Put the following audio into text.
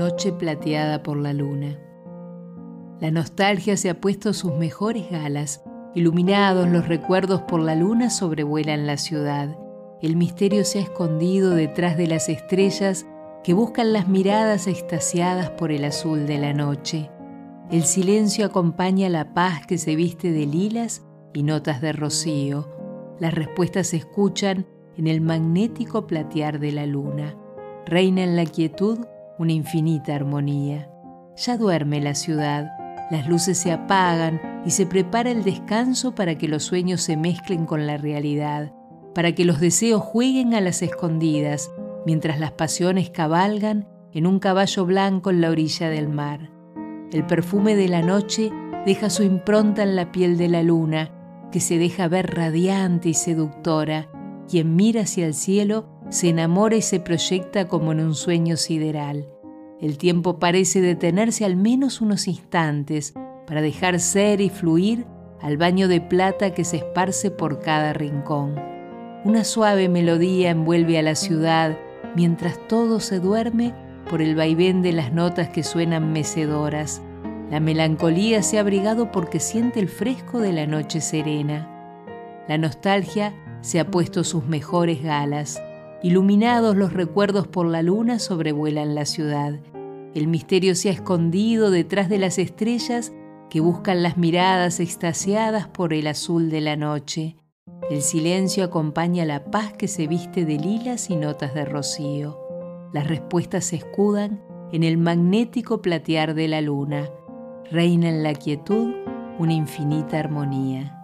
Noche plateada por la luna. La nostalgia se ha puesto sus mejores galas, iluminados los recuerdos por la luna sobrevuelan la ciudad. El misterio se ha escondido detrás de las estrellas que buscan las miradas extasiadas por el azul de la noche. El silencio acompaña la paz que se viste de lilas y notas de rocío. Las respuestas se escuchan en el magnético platear de la luna. Reina en la quietud una infinita armonía. Ya duerme la ciudad, las luces se apagan y se prepara el descanso para que los sueños se mezclen con la realidad, para que los deseos jueguen a las escondidas, mientras las pasiones cabalgan en un caballo blanco en la orilla del mar. El perfume de la noche deja su impronta en la piel de la luna, que se deja ver radiante y seductora. Quien mira hacia el cielo se enamora y se proyecta como en un sueño sideral. El tiempo parece detenerse al menos unos instantes para dejar ser y fluir al baño de plata que se esparce por cada rincón. Una suave melodía envuelve a la ciudad mientras todo se duerme por el vaivén de las notas que suenan mecedoras. La melancolía se ha abrigado porque siente el fresco de la noche serena. La nostalgia se ha puesto sus mejores galas. Iluminados los recuerdos por la luna sobrevuelan la ciudad. El misterio se ha escondido detrás de las estrellas que buscan las miradas extasiadas por el azul de la noche. El silencio acompaña la paz que se viste de lilas y notas de rocío. Las respuestas se escudan en el magnético platear de la luna. Reina en la quietud una infinita armonía.